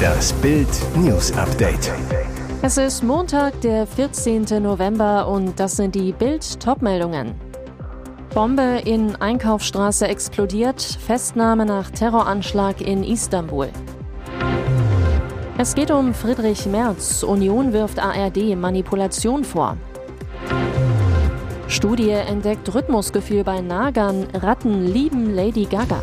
Das Bild News Update. Es ist Montag, der 14. November und das sind die Bild Topmeldungen. Bombe in Einkaufsstraße explodiert, Festnahme nach Terroranschlag in Istanbul. Es geht um Friedrich Merz. Union wirft ARD Manipulation vor. Studie entdeckt Rhythmusgefühl bei Nagern. Ratten lieben Lady Gaga.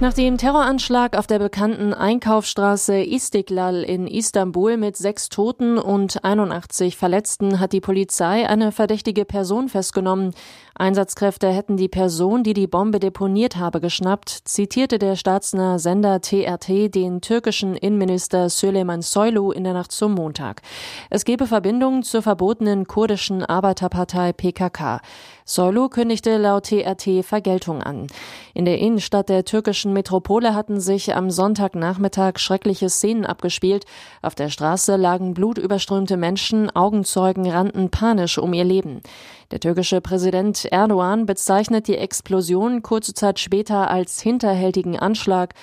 Nach dem Terroranschlag auf der bekannten Einkaufsstraße Istiklal in Istanbul mit sechs Toten und 81 Verletzten hat die Polizei eine verdächtige Person festgenommen. Einsatzkräfte hätten die Person, die die Bombe deponiert habe, geschnappt, zitierte der staatsnahe Sender TRT den türkischen Innenminister Süleyman Soylu in der Nacht zum Montag. Es gebe Verbindungen zur verbotenen kurdischen Arbeiterpartei PKK. Soylu kündigte laut TRT Vergeltung an. In der Innenstadt der türkischen Metropole hatten sich am Sonntagnachmittag schreckliche Szenen abgespielt. Auf der Straße lagen blutüberströmte Menschen, Augenzeugen rannten panisch um ihr Leben. Der türkische Präsident Erdogan bezeichnet die Explosion kurze Zeit später als hinterhältigen Anschlag.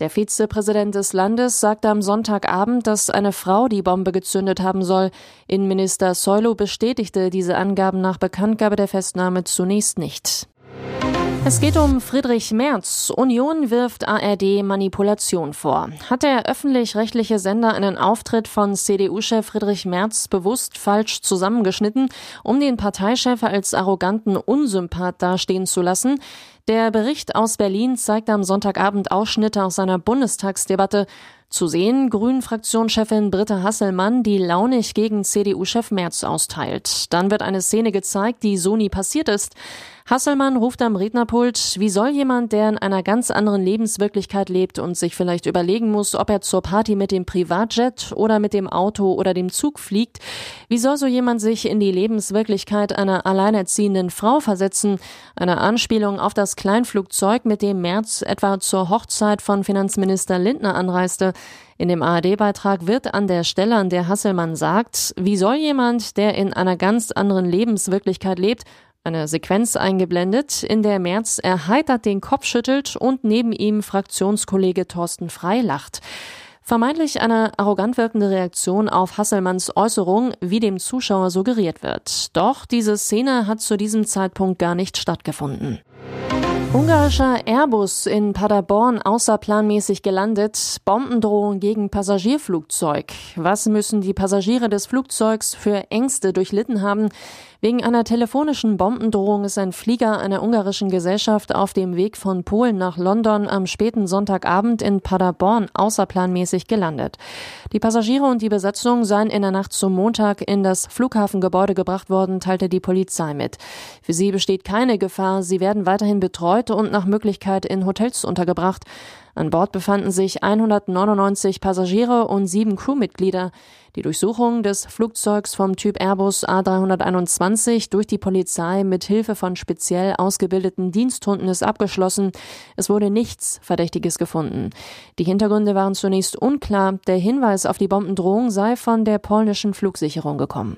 Der Vizepräsident des Landes sagte am Sonntagabend, dass eine Frau die Bombe gezündet haben soll. Innenminister Soylu bestätigte diese Angaben nach Bekanntgabe der Festnahme zunächst nicht. Es geht um Friedrich Merz. Union wirft ARD Manipulation vor. Hat der öffentlich-rechtliche Sender einen Auftritt von CDU-Chef Friedrich Merz bewusst falsch zusammengeschnitten, um den Parteichef als arroganten Unsympath dastehen zu lassen? Der Bericht aus Berlin zeigt am Sonntagabend Ausschnitte aus seiner Bundestagsdebatte. Zu sehen, Grünen-Fraktionschefin Britta Hasselmann, die launig gegen CDU-Chef Merz austeilt. Dann wird eine Szene gezeigt, die so nie passiert ist. Hasselmann ruft am Rednerpult, wie soll jemand, der in einer ganz anderen Lebenswirklichkeit lebt und sich vielleicht überlegen muss, ob er zur Party mit dem Privatjet oder mit dem Auto oder dem Zug fliegt, wie soll so jemand sich in die Lebenswirklichkeit einer alleinerziehenden Frau versetzen? Eine Anspielung auf das Kleinflugzeug, mit dem März etwa zur Hochzeit von Finanzminister Lindner anreiste. In dem ARD-Beitrag wird an der Stelle, an der Hasselmann sagt, wie soll jemand, der in einer ganz anderen Lebenswirklichkeit lebt, eine Sequenz eingeblendet, in der Merz erheitert den Kopf schüttelt und neben ihm Fraktionskollege Thorsten Frei lacht. Vermeintlich eine arrogant wirkende Reaktion auf Hasselmanns Äußerung, wie dem Zuschauer suggeriert wird. Doch diese Szene hat zu diesem Zeitpunkt gar nicht stattgefunden. Ungarischer Airbus in Paderborn außerplanmäßig gelandet. Bombendrohung gegen Passagierflugzeug. Was müssen die Passagiere des Flugzeugs für Ängste durchlitten haben? Wegen einer telefonischen Bombendrohung ist ein Flieger einer ungarischen Gesellschaft auf dem Weg von Polen nach London am späten Sonntagabend in Paderborn außerplanmäßig gelandet. Die Passagiere und die Besatzung seien in der Nacht zum Montag in das Flughafengebäude gebracht worden, teilte die Polizei mit. Für sie besteht keine Gefahr. Sie werden weiterhin betreut und nach Möglichkeit in Hotels untergebracht. An Bord befanden sich 199 Passagiere und sieben Crewmitglieder. Die Durchsuchung des Flugzeugs vom Typ Airbus A321 durch die Polizei mit Hilfe von speziell ausgebildeten Diensthunden ist abgeschlossen. Es wurde nichts Verdächtiges gefunden. Die Hintergründe waren zunächst unklar. Der Hinweis auf die Bombendrohung sei von der polnischen Flugsicherung gekommen.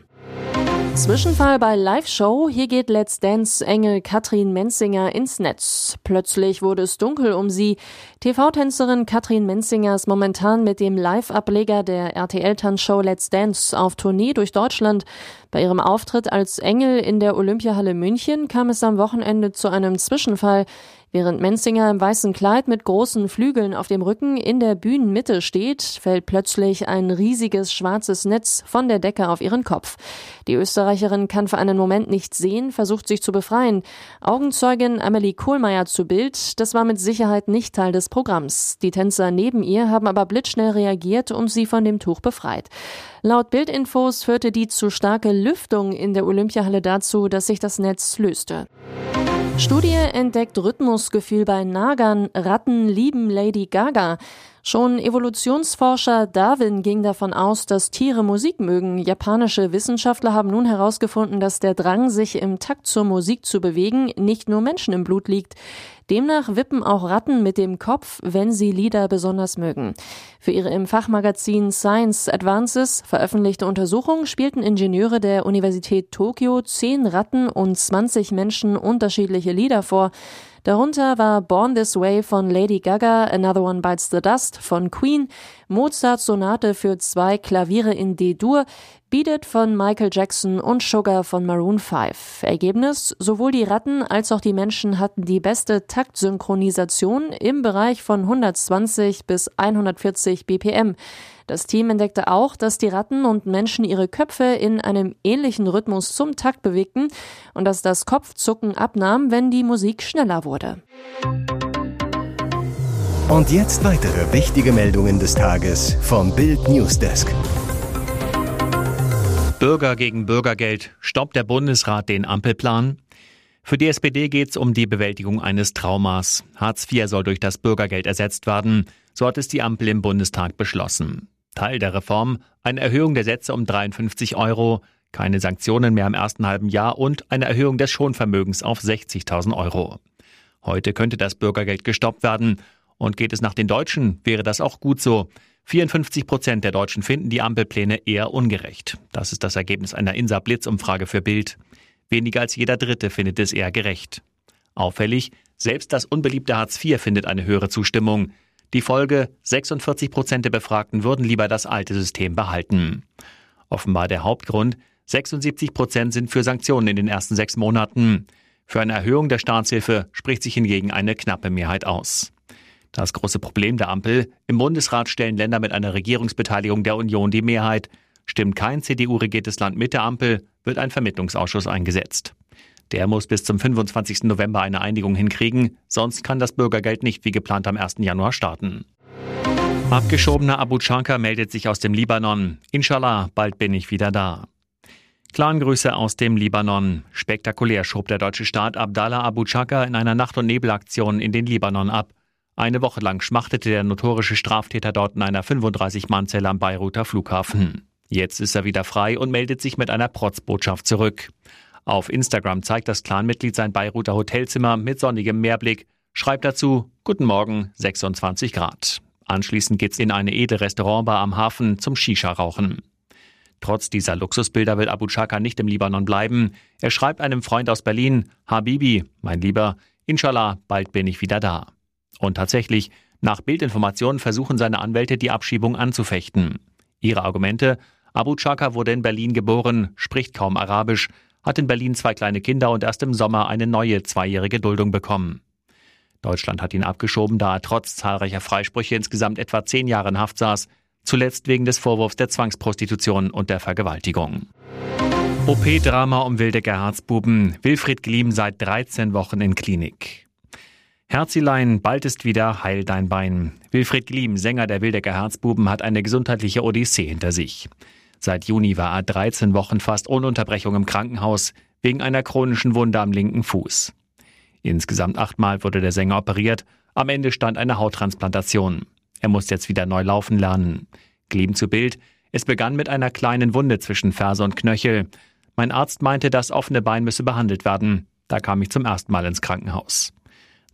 Zwischenfall bei Live Show. Hier geht Let's Dance Engel Katrin Menzinger ins Netz. Plötzlich wurde es dunkel um sie. TV-Tänzerin Katrin Menzinger ist momentan mit dem Live-Ableger der RTL-Tanzshow Let's Dance auf Tournee durch Deutschland. Bei ihrem Auftritt als Engel in der Olympiahalle München kam es am Wochenende zu einem Zwischenfall. Während Menzinger im weißen Kleid mit großen Flügeln auf dem Rücken in der Bühnenmitte steht, fällt plötzlich ein riesiges schwarzes Netz von der Decke auf ihren Kopf. Die Österreicherin kann für einen Moment nichts sehen, versucht sich zu befreien. Augenzeugin Amelie Kohlmeier zu Bild, das war mit Sicherheit nicht Teil des Programms. Die Tänzer neben ihr haben aber blitzschnell reagiert und sie von dem Tuch befreit. Laut Bildinfos führte die zu starke Lüftung in der Olympiahalle dazu, dass sich das Netz löste. Studie entdeckt Rhythmusgefühl bei Nagern. Ratten lieben Lady Gaga. Schon Evolutionsforscher Darwin ging davon aus, dass Tiere Musik mögen. Japanische Wissenschaftler haben nun herausgefunden, dass der Drang, sich im Takt zur Musik zu bewegen, nicht nur Menschen im Blut liegt. Demnach wippen auch Ratten mit dem Kopf, wenn sie Lieder besonders mögen. Für ihre im Fachmagazin Science Advances veröffentlichte Untersuchung spielten Ingenieure der Universität Tokio zehn Ratten und 20 Menschen unterschiedliche Lieder vor. Darunter war Born This Way von Lady Gaga, Another One Bites the Dust von Queen, Mozarts Sonate für zwei Klaviere in D-Dur, Beat It von Michael Jackson und Sugar von Maroon 5. Ergebnis, sowohl die Ratten als auch die Menschen hatten die beste Taktsynchronisation im Bereich von 120 bis 140 BPM. Das Team entdeckte auch, dass die Ratten und Menschen ihre Köpfe in einem ähnlichen Rhythmus zum Takt bewegten und dass das Kopfzucken abnahm, wenn die Musik schneller wurde. Und jetzt weitere wichtige Meldungen des Tages vom Bild Newsdesk. Bürger gegen Bürgergeld. Stoppt der Bundesrat den Ampelplan? Für die SPD geht es um die Bewältigung eines Traumas. Hartz IV soll durch das Bürgergeld ersetzt werden. So hat es die Ampel im Bundestag beschlossen. Teil der Reform, eine Erhöhung der Sätze um 53 Euro, keine Sanktionen mehr im ersten halben Jahr und eine Erhöhung des Schonvermögens auf 60.000 Euro. Heute könnte das Bürgergeld gestoppt werden. Und geht es nach den Deutschen, wäre das auch gut so. 54 Prozent der Deutschen finden die Ampelpläne eher ungerecht. Das ist das Ergebnis einer INSA-Blitzumfrage für Bild. Weniger als jeder Dritte findet es eher gerecht. Auffällig, selbst das unbeliebte Hartz IV findet eine höhere Zustimmung. Die Folge, 46 Prozent der Befragten würden lieber das alte System behalten. Offenbar der Hauptgrund, 76 Prozent sind für Sanktionen in den ersten sechs Monaten. Für eine Erhöhung der Staatshilfe spricht sich hingegen eine knappe Mehrheit aus. Das große Problem der Ampel, im Bundesrat stellen Länder mit einer Regierungsbeteiligung der Union die Mehrheit. Stimmt kein CDU-regiertes Land mit der Ampel, wird ein Vermittlungsausschuss eingesetzt. Der muss bis zum 25. November eine Einigung hinkriegen, sonst kann das Bürgergeld nicht wie geplant am 1. Januar starten. Abgeschobener Abu Chanka meldet sich aus dem Libanon. Inshallah, bald bin ich wieder da. Clangrüße aus dem Libanon. Spektakulär schob der deutsche Staat Abdallah Abu Chaka in einer Nacht- und Nebelaktion in den Libanon ab. Eine Woche lang schmachtete der notorische Straftäter dort in einer 35-Mann-Zelle am Beiruter Flughafen. Jetzt ist er wieder frei und meldet sich mit einer Protzbotschaft zurück. Auf Instagram zeigt das Clanmitglied sein Beiruter Hotelzimmer mit sonnigem Meerblick, schreibt dazu Guten Morgen, 26 Grad. Anschließend geht's in eine edle Restaurantbar am Hafen zum Shisha-Rauchen. Trotz dieser Luxusbilder will Abu Chaka nicht im Libanon bleiben. Er schreibt einem Freund aus Berlin, Habibi, mein Lieber, Inshallah, bald bin ich wieder da. Und tatsächlich, nach Bildinformationen versuchen seine Anwälte die Abschiebung anzufechten. Ihre Argumente, Abu Chaka wurde in Berlin geboren, spricht kaum Arabisch, hat in Berlin zwei kleine Kinder und erst im Sommer eine neue zweijährige Duldung bekommen. Deutschland hat ihn abgeschoben, da er trotz zahlreicher Freisprüche insgesamt etwa zehn Jahre in Haft saß, zuletzt wegen des Vorwurfs der Zwangsprostitution und der Vergewaltigung. OP-Drama um Wildecker Herzbuben. Wilfried Gliem seit 13 Wochen in Klinik. Herzilein, bald ist wieder heil dein Bein. Wilfried Gliem, Sänger der Wildecker Herzbuben, hat eine gesundheitliche Odyssee hinter sich. Seit Juni war er 13 Wochen fast ohne Unterbrechung im Krankenhaus wegen einer chronischen Wunde am linken Fuß. Insgesamt achtmal wurde der Sänger operiert. Am Ende stand eine Hauttransplantation. Er muss jetzt wieder neu laufen lernen. Gleben zu Bild. Es begann mit einer kleinen Wunde zwischen Ferse und Knöchel. Mein Arzt meinte, das offene Bein müsse behandelt werden. Da kam ich zum ersten Mal ins Krankenhaus.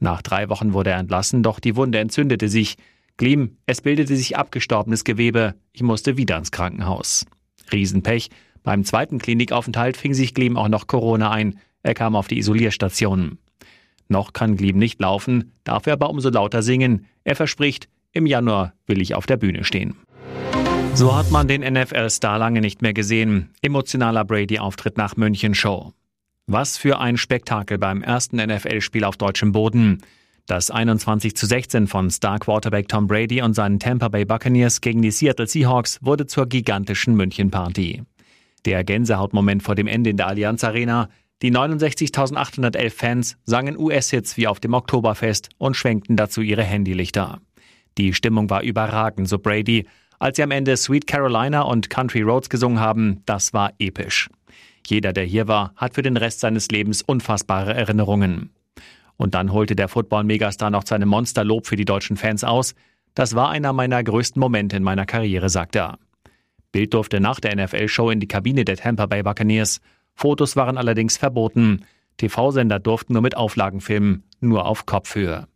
Nach drei Wochen wurde er entlassen, doch die Wunde entzündete sich. Gleam, es bildete sich abgestorbenes Gewebe. Ich musste wieder ins Krankenhaus. Riesenpech. Beim zweiten Klinikaufenthalt fing sich Gleam auch noch Corona ein. Er kam auf die Isolierstation. Noch kann Gleam nicht laufen, darf er aber umso lauter singen. Er verspricht, im Januar will ich auf der Bühne stehen. So hat man den NFL-Star lange nicht mehr gesehen. Emotionaler Brady-Auftritt nach München Show. Was für ein Spektakel beim ersten NFL-Spiel auf deutschem Boden. Das 21 zu 16 von Star Quarterback Tom Brady und seinen Tampa Bay Buccaneers gegen die Seattle Seahawks wurde zur gigantischen München-Party. Der Gänsehautmoment vor dem Ende in der Allianz Arena. Die 69.811 Fans sangen US-Hits wie auf dem Oktoberfest und schwenkten dazu ihre Handylichter. Die Stimmung war überragend, so Brady. Als sie am Ende Sweet Carolina und Country Roads gesungen haben, das war episch. Jeder, der hier war, hat für den Rest seines Lebens unfassbare Erinnerungen. Und dann holte der Football-Megastar noch seine Monsterlob für die deutschen Fans aus. Das war einer meiner größten Momente in meiner Karriere, sagt er. Bild durfte nach der NFL-Show in die Kabine der Tampa Bay Buccaneers. Fotos waren allerdings verboten. TV-Sender durften nur mit Auflagen filmen, nur auf Kopfhöhe.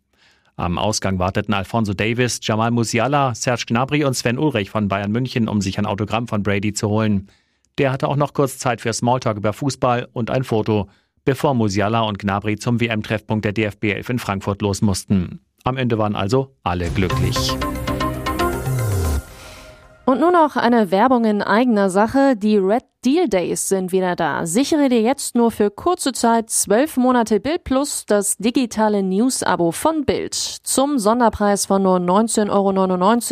Am Ausgang warteten Alfonso Davis, Jamal Musiala, Serge Gnabry und Sven Ulrich von Bayern München, um sich ein Autogramm von Brady zu holen. Der hatte auch noch kurz Zeit für Smalltalk über Fußball und ein Foto bevor Musiala und Gnabry zum WM-Treffpunkt der DFB 11 in Frankfurt los mussten. Am Ende waren also alle glücklich. Und nur noch eine Werbung in eigener Sache. Die Red Deal Days sind wieder da. Sichere dir jetzt nur für kurze Zeit zwölf Monate Bild Plus das digitale News-Abo von Bild. Zum Sonderpreis von nur 19,99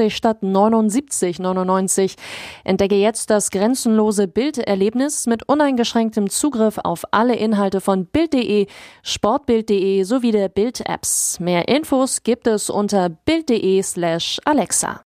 Euro statt 79,99 Euro. Entdecke jetzt das grenzenlose Bilderlebnis mit uneingeschränktem Zugriff auf alle Inhalte von Bild.de, Sportbild.de sowie der Bild-Apps. Mehr Infos gibt es unter Bild.de slash Alexa.